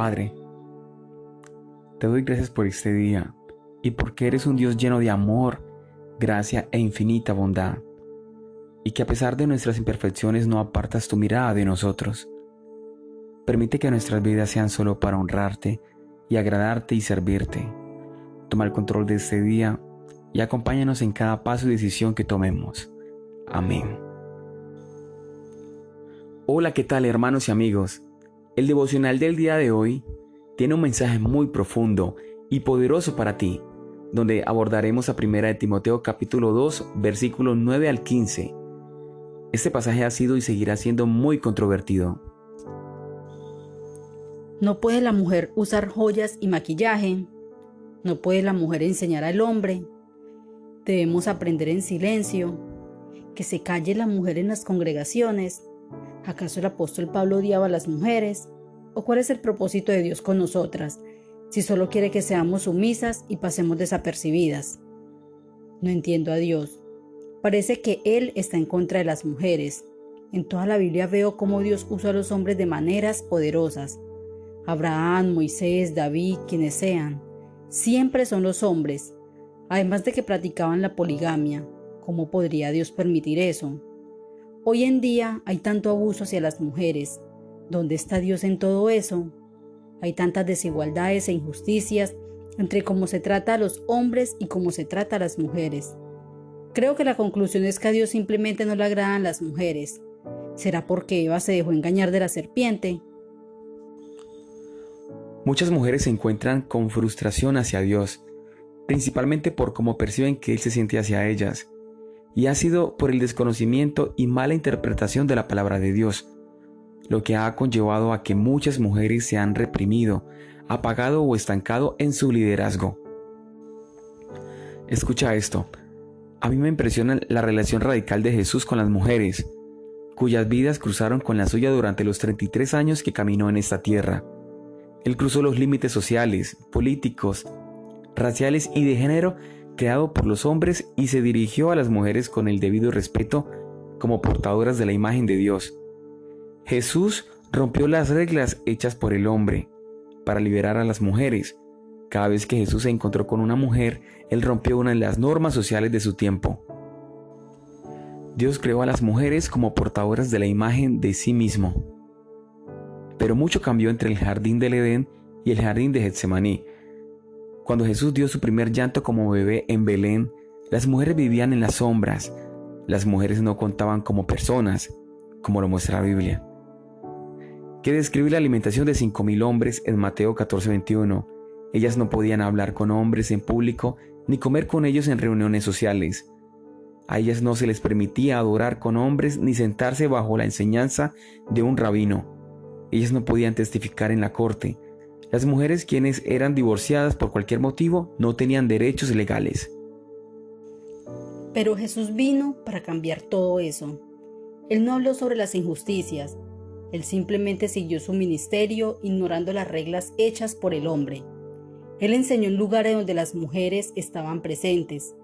Padre, te doy gracias por este día y porque eres un Dios lleno de amor, gracia e infinita bondad, y que a pesar de nuestras imperfecciones no apartas tu mirada de nosotros. Permite que nuestras vidas sean solo para honrarte y agradarte y servirte. Toma el control de este día y acompáñanos en cada paso y decisión que tomemos. Amén. Hola, ¿qué tal hermanos y amigos? El devocional del día de hoy tiene un mensaje muy profundo y poderoso para ti, donde abordaremos a 1 de Timoteo capítulo 2, versículos 9 al 15. Este pasaje ha sido y seguirá siendo muy controvertido. No puede la mujer usar joyas y maquillaje. No puede la mujer enseñar al hombre. Debemos aprender en silencio. Que se calle la mujer en las congregaciones. ¿Acaso el apóstol Pablo odiaba a las mujeres? ¿O cuál es el propósito de Dios con nosotras, si solo quiere que seamos sumisas y pasemos desapercibidas? No entiendo a Dios. Parece que Él está en contra de las mujeres. En toda la Biblia veo cómo Dios usa a los hombres de maneras poderosas. Abraham, Moisés, David, quienes sean. Siempre son los hombres, además de que practicaban la poligamia. ¿Cómo podría Dios permitir eso? Hoy en día hay tanto abuso hacia las mujeres. ¿Dónde está Dios en todo eso? Hay tantas desigualdades e injusticias entre cómo se trata a los hombres y cómo se trata a las mujeres. Creo que la conclusión es que a Dios simplemente no le agradan las mujeres. ¿Será porque Eva se dejó engañar de la serpiente? Muchas mujeres se encuentran con frustración hacia Dios, principalmente por cómo perciben que Él se siente hacia ellas y ha sido por el desconocimiento y mala interpretación de la palabra de Dios, lo que ha conllevado a que muchas mujeres se han reprimido, apagado o estancado en su liderazgo. Escucha esto, a mí me impresiona la relación radical de Jesús con las mujeres, cuyas vidas cruzaron con la suya durante los 33 años que caminó en esta tierra. Él cruzó los límites sociales, políticos, raciales y de género creado por los hombres y se dirigió a las mujeres con el debido respeto como portadoras de la imagen de Dios. Jesús rompió las reglas hechas por el hombre para liberar a las mujeres. Cada vez que Jesús se encontró con una mujer, él rompió una de las normas sociales de su tiempo. Dios creó a las mujeres como portadoras de la imagen de sí mismo. Pero mucho cambió entre el jardín del Edén y el jardín de Getsemaní, cuando Jesús dio su primer llanto como bebé en Belén, las mujeres vivían en las sombras. Las mujeres no contaban como personas, como lo muestra la Biblia. Que describe la alimentación de 5.000 hombres en Mateo 14:21. Ellas no podían hablar con hombres en público ni comer con ellos en reuniones sociales. A ellas no se les permitía adorar con hombres ni sentarse bajo la enseñanza de un rabino. Ellas no podían testificar en la corte, las mujeres quienes eran divorciadas por cualquier motivo no tenían derechos legales. Pero Jesús vino para cambiar todo eso. Él no habló sobre las injusticias, él simplemente siguió su ministerio ignorando las reglas hechas por el hombre. Él enseñó en lugares donde las mujeres estaban presentes,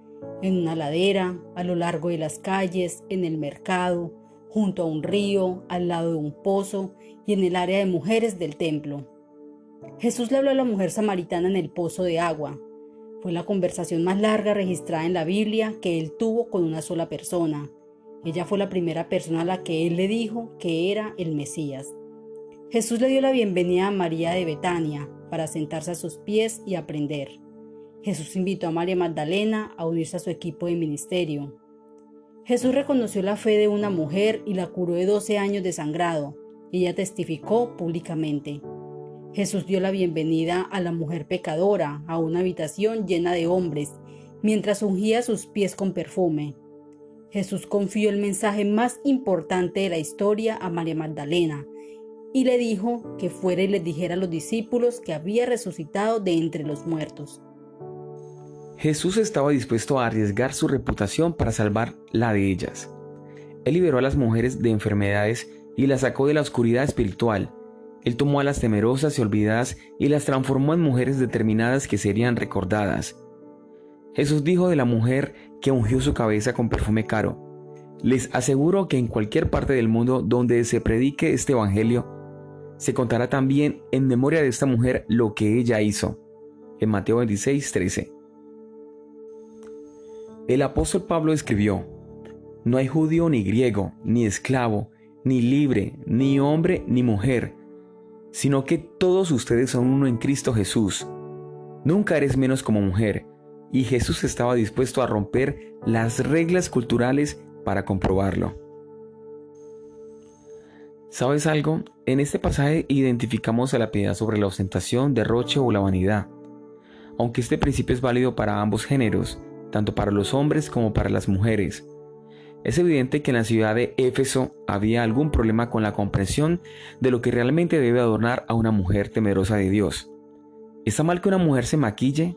en una ladera, a lo largo de las calles, en el mercado, junto a un río, al lado de un pozo y en el área de mujeres del templo. Jesús le habló a la mujer samaritana en el pozo de agua. Fue la conversación más larga registrada en la Biblia que él tuvo con una sola persona. Ella fue la primera persona a la que él le dijo que era el Mesías. Jesús le dio la bienvenida a María de Betania para sentarse a sus pies y aprender. Jesús invitó a María Magdalena a unirse a su equipo de ministerio. Jesús reconoció la fe de una mujer y la curó de 12 años de sangrado. Ella testificó públicamente. Jesús dio la bienvenida a la mujer pecadora a una habitación llena de hombres, mientras ungía sus pies con perfume. Jesús confió el mensaje más importante de la historia a María Magdalena y le dijo que fuera y les dijera a los discípulos que había resucitado de entre los muertos. Jesús estaba dispuesto a arriesgar su reputación para salvar la de ellas. Él liberó a las mujeres de enfermedades y las sacó de la oscuridad espiritual él tomó a las temerosas y olvidadas y las transformó en mujeres determinadas que serían recordadas. Jesús dijo de la mujer que ungió su cabeza con perfume caro, les aseguro que en cualquier parte del mundo donde se predique este Evangelio, se contará también en memoria de esta mujer lo que ella hizo. En Mateo 26, 13. El apóstol Pablo escribió, No hay judío ni griego, ni esclavo, ni libre, ni hombre, ni mujer, sino que todos ustedes son uno en Cristo Jesús. Nunca eres menos como mujer, y Jesús estaba dispuesto a romper las reglas culturales para comprobarlo. ¿Sabes algo? En este pasaje identificamos a la piedad sobre la ostentación, derroche o la vanidad. Aunque este principio es válido para ambos géneros, tanto para los hombres como para las mujeres. Es evidente que en la ciudad de Éfeso había algún problema con la comprensión de lo que realmente debe adornar a una mujer temerosa de Dios. ¿Está mal que una mujer se maquille,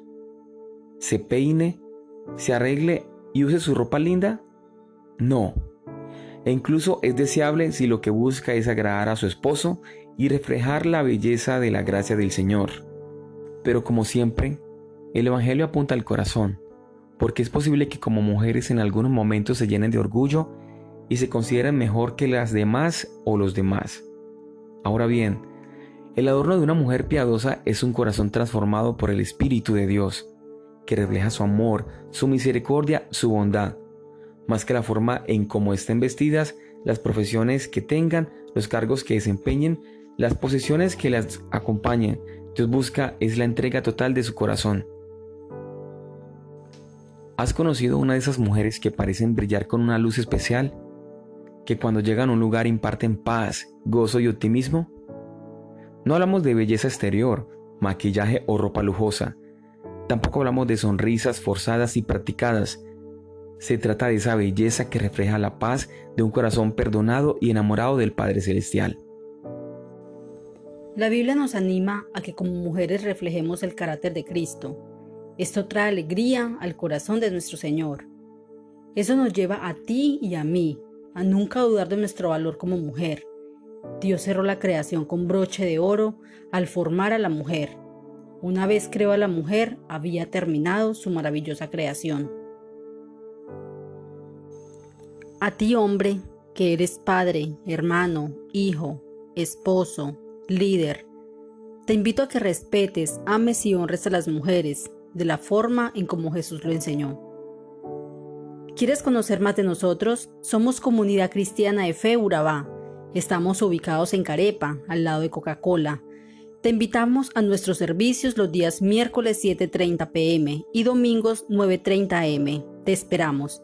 se peine, se arregle y use su ropa linda? No. E incluso es deseable si lo que busca es agradar a su esposo y reflejar la belleza de la gracia del Señor. Pero como siempre, el Evangelio apunta al corazón, porque es posible que como mujeres en algunos momentos se llenen de orgullo y se consideren mejor que las demás o los demás. Ahora bien, el adorno de una mujer piadosa es un corazón transformado por el Espíritu de Dios, que refleja su amor, su misericordia, su bondad, más que la forma en cómo estén vestidas, las profesiones que tengan, los cargos que desempeñen, las posesiones que las acompañen. Dios busca es la entrega total de su corazón. ¿Has conocido una de esas mujeres que parecen brillar con una luz especial? Que cuando llegan a un lugar imparten paz, gozo y optimismo? No hablamos de belleza exterior, maquillaje o ropa lujosa. Tampoco hablamos de sonrisas forzadas y practicadas. Se trata de esa belleza que refleja la paz de un corazón perdonado y enamorado del Padre Celestial. La Biblia nos anima a que como mujeres reflejemos el carácter de Cristo. Esto trae alegría al corazón de nuestro Señor. Eso nos lleva a ti y a mí a nunca dudar de nuestro valor como mujer. Dios cerró la creación con broche de oro al formar a la mujer. Una vez creó a la mujer, había terminado su maravillosa creación. A ti, hombre, que eres padre, hermano, hijo, esposo, líder, te invito a que respetes, ames y honres a las mujeres de la forma en como Jesús lo enseñó. ¿Quieres conocer más de nosotros? Somos Comunidad Cristiana de Fe Urabá. Estamos ubicados en Carepa, al lado de Coca-Cola. Te invitamos a nuestros servicios los días miércoles 7.30 pm y domingos 9.30 am. Te esperamos.